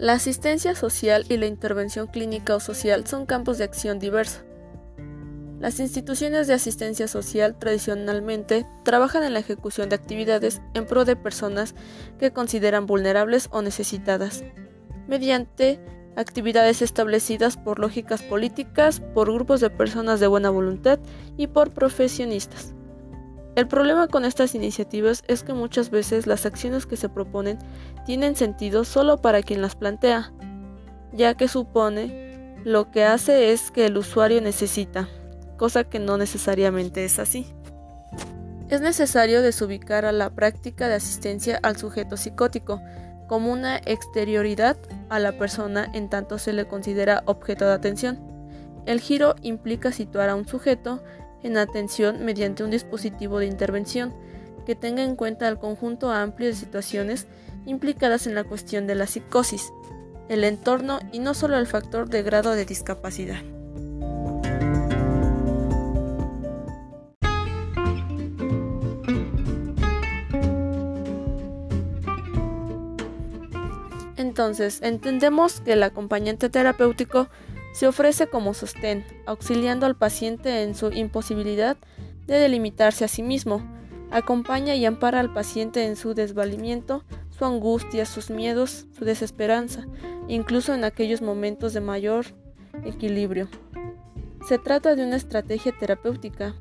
La asistencia social y la intervención clínica o social son campos de acción diversos. Las instituciones de asistencia social tradicionalmente trabajan en la ejecución de actividades en pro de personas que consideran vulnerables o necesitadas, mediante actividades establecidas por lógicas políticas, por grupos de personas de buena voluntad y por profesionistas. El problema con estas iniciativas es que muchas veces las acciones que se proponen tienen sentido solo para quien las plantea, ya que supone lo que hace es que el usuario necesita cosa que no necesariamente es así. Es necesario desubicar a la práctica de asistencia al sujeto psicótico como una exterioridad a la persona en tanto se le considera objeto de atención. El giro implica situar a un sujeto en atención mediante un dispositivo de intervención que tenga en cuenta el conjunto amplio de situaciones implicadas en la cuestión de la psicosis, el entorno y no solo el factor de grado de discapacidad. Entonces, entendemos que el acompañante terapéutico se ofrece como sostén, auxiliando al paciente en su imposibilidad de delimitarse a sí mismo, acompaña y ampara al paciente en su desvalimiento, su angustia, sus miedos, su desesperanza, incluso en aquellos momentos de mayor equilibrio. Se trata de una estrategia terapéutica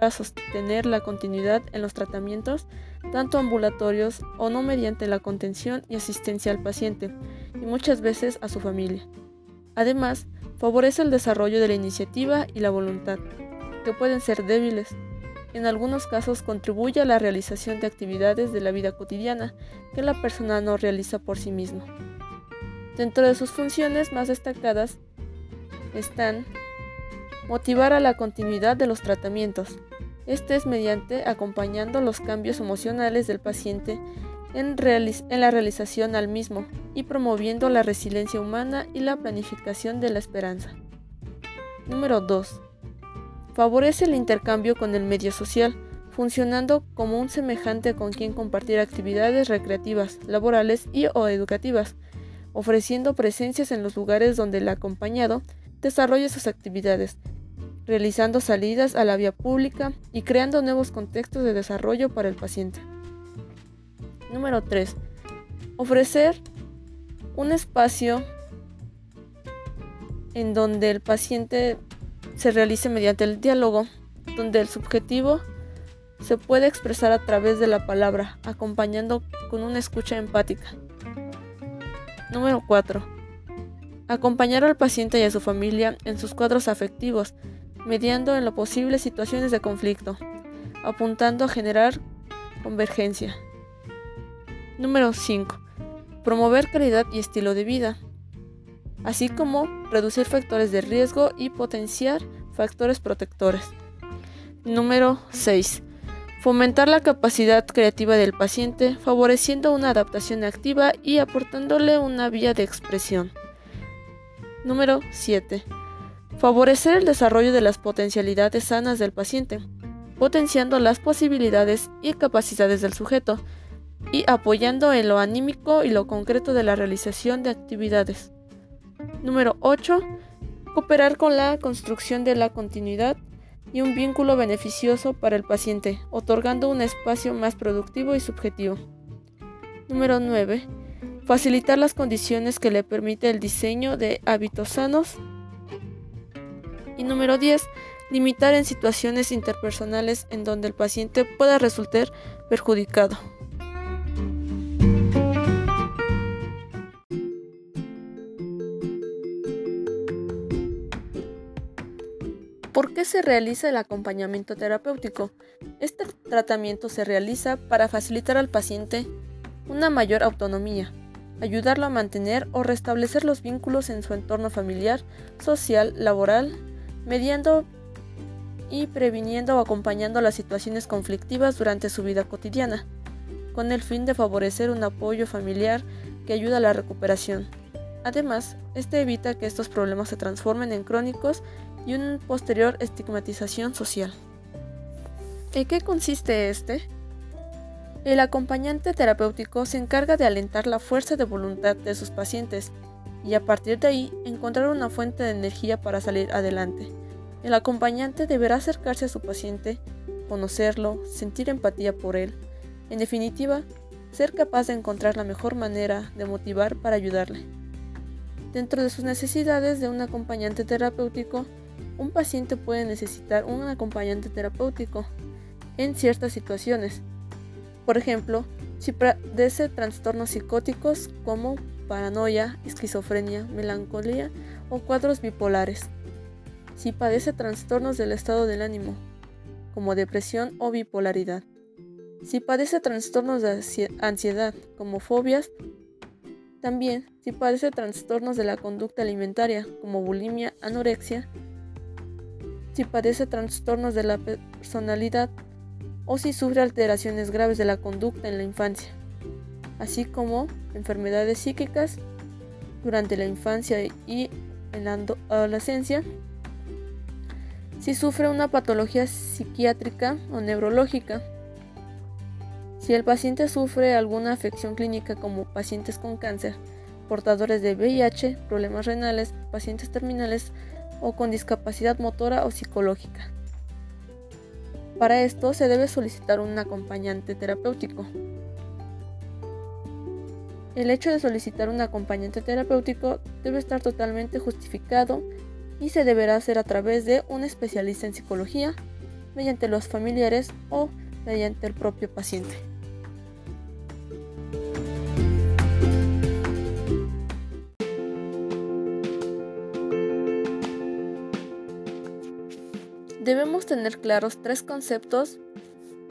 a sostener la continuidad en los tratamientos, tanto ambulatorios o no mediante la contención y asistencia al paciente, y muchas veces a su familia. Además, favorece el desarrollo de la iniciativa y la voluntad, que pueden ser débiles. En algunos casos contribuye a la realización de actividades de la vida cotidiana que la persona no realiza por sí misma. Dentro de sus funciones más destacadas están motivar a la continuidad de los tratamientos, este es mediante acompañando los cambios emocionales del paciente en, la realización al mismo y promoviendo la resiliencia humana y la planificación de la esperanza. Número 2. Favorece el intercambio con el medio social, funcionando como un semejante con quien compartir actividades recreativas, laborales y o educativas, ofreciendo presencias en los lugares donde el acompañado desarrolla sus actividades realizando salidas a la vía pública y creando nuevos contextos de desarrollo para el paciente. Número 3. Ofrecer un espacio en donde el paciente se realice mediante el diálogo, donde el subjetivo se puede expresar a través de la palabra, acompañando con una escucha empática. Número 4. Acompañar al paciente y a su familia en sus cuadros afectivos, mediando en lo posible situaciones de conflicto, apuntando a generar convergencia. Número 5. Promover calidad y estilo de vida, así como reducir factores de riesgo y potenciar factores protectores. Número 6. Fomentar la capacidad creativa del paciente, favoreciendo una adaptación activa y aportándole una vía de expresión. Número 7 Favorecer el desarrollo de las potencialidades sanas del paciente, potenciando las posibilidades y capacidades del sujeto y apoyando en lo anímico y lo concreto de la realización de actividades. Número 8. Cooperar con la construcción de la continuidad y un vínculo beneficioso para el paciente, otorgando un espacio más productivo y subjetivo. Número 9. Facilitar las condiciones que le permite el diseño de hábitos sanos y número 10. Limitar en situaciones interpersonales en donde el paciente pueda resultar perjudicado. Qué se realiza el acompañamiento terapéutico? Este tratamiento se realiza para facilitar al paciente una mayor autonomía, ayudarlo a mantener o restablecer los vínculos en su entorno familiar, social, laboral mediando y previniendo o acompañando las situaciones conflictivas durante su vida cotidiana, con el fin de favorecer un apoyo familiar que ayuda a la recuperación. Además, este evita que estos problemas se transformen en crónicos y una posterior estigmatización social. ¿En qué consiste este? El acompañante terapéutico se encarga de alentar la fuerza de voluntad de sus pacientes y a partir de ahí encontrar una fuente de energía para salir adelante. El acompañante deberá acercarse a su paciente, conocerlo, sentir empatía por él, en definitiva, ser capaz de encontrar la mejor manera de motivar para ayudarle. Dentro de sus necesidades de un acompañante terapéutico, un paciente puede necesitar un acompañante terapéutico en ciertas situaciones. Por ejemplo, si padece trastornos psicóticos como paranoia, esquizofrenia, melancolía o cuadros bipolares. Si padece trastornos del estado del ánimo, como depresión o bipolaridad. Si padece trastornos de ansiedad, como fobias, también si padece trastornos de la conducta alimentaria, como bulimia, anorexia, si padece trastornos de la personalidad o si sufre alteraciones graves de la conducta en la infancia, así como enfermedades psíquicas durante la infancia y en la adolescencia, si sufre una patología psiquiátrica o neurológica, si el paciente sufre alguna afección clínica como pacientes con cáncer, portadores de VIH, problemas renales, pacientes terminales o con discapacidad motora o psicológica. Para esto se debe solicitar un acompañante terapéutico. El hecho de solicitar un acompañante terapéutico debe estar totalmente justificado y se deberá hacer a través de un especialista en psicología, mediante los familiares o mediante el propio paciente. Debemos tener claros tres conceptos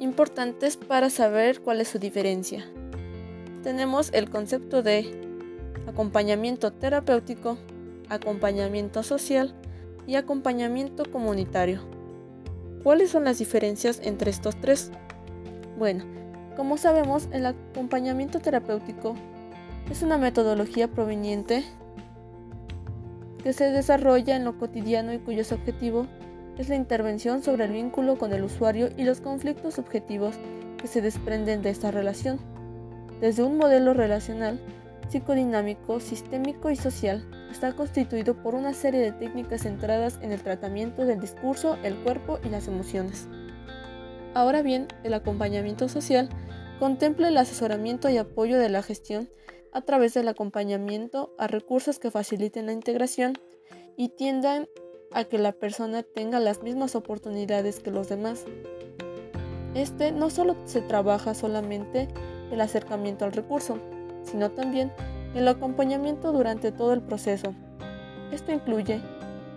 importantes para saber cuál es su diferencia. Tenemos el concepto de acompañamiento terapéutico, acompañamiento social y acompañamiento comunitario. ¿Cuáles son las diferencias entre estos tres? Bueno, como sabemos, el acompañamiento terapéutico es una metodología proveniente que se desarrolla en lo cotidiano y cuyo objetivo es la intervención sobre el vínculo con el usuario y los conflictos subjetivos que se desprenden de esta relación. Desde un modelo relacional, psicodinámico, sistémico y social, está constituido por una serie de técnicas centradas en el tratamiento del discurso, el cuerpo y las emociones. Ahora bien, el acompañamiento social contempla el asesoramiento y apoyo de la gestión a través del acompañamiento a recursos que faciliten la integración y tiendan a que la persona tenga las mismas oportunidades que los demás. Este no solo se trabaja solamente el acercamiento al recurso, sino también el acompañamiento durante todo el proceso. Esto incluye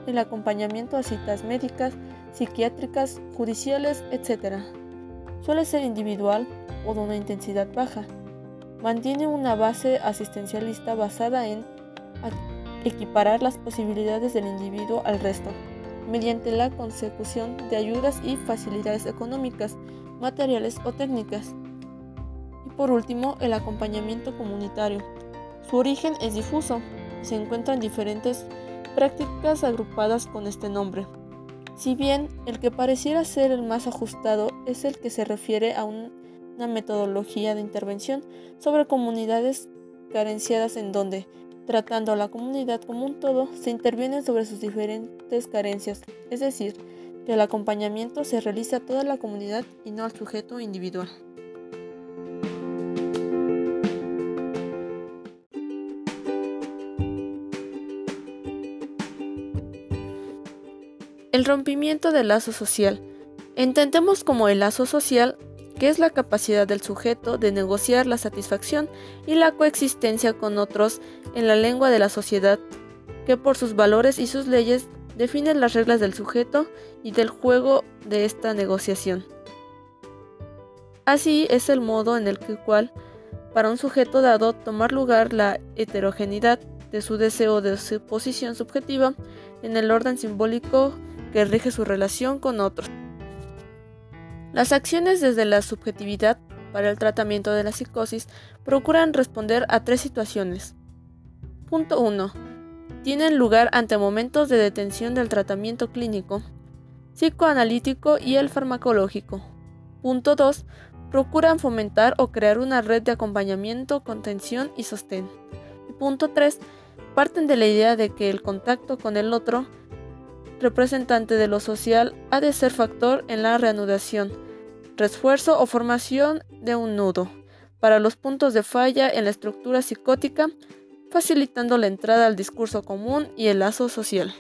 el acompañamiento a citas médicas, psiquiátricas, judiciales, etc. Suele ser individual o de una intensidad baja. Mantiene una base asistencialista basada en equiparar las posibilidades del individuo al resto, mediante la consecución de ayudas y facilidades económicas, materiales o técnicas. Y por último, el acompañamiento comunitario. Su origen es difuso, se encuentran diferentes prácticas agrupadas con este nombre. Si bien el que pareciera ser el más ajustado es el que se refiere a una metodología de intervención sobre comunidades carenciadas en donde Tratando a la comunidad como un todo, se interviene sobre sus diferentes carencias, es decir, que el acompañamiento se realiza a toda la comunidad y no al sujeto individual. El rompimiento del lazo social. Entendemos como el lazo social que es la capacidad del sujeto de negociar la satisfacción y la coexistencia con otros en la lengua de la sociedad, que por sus valores y sus leyes definen las reglas del sujeto y del juego de esta negociación. Así es el modo en el cual, para un sujeto dado, tomar lugar la heterogeneidad de su deseo de su posición subjetiva en el orden simbólico que rige su relación con otros. Las acciones desde la subjetividad para el tratamiento de la psicosis procuran responder a tres situaciones. Punto 1. Tienen lugar ante momentos de detención del tratamiento clínico, psicoanalítico y el farmacológico. Punto 2. procuran fomentar o crear una red de acompañamiento, contención y sostén. punto 3. Parten de la idea de que el contacto con el otro, representante de lo social, ha de ser factor en la reanudación, refuerzo o formación de un nudo para los puntos de falla en la estructura psicótica, facilitando la entrada al discurso común y el lazo social.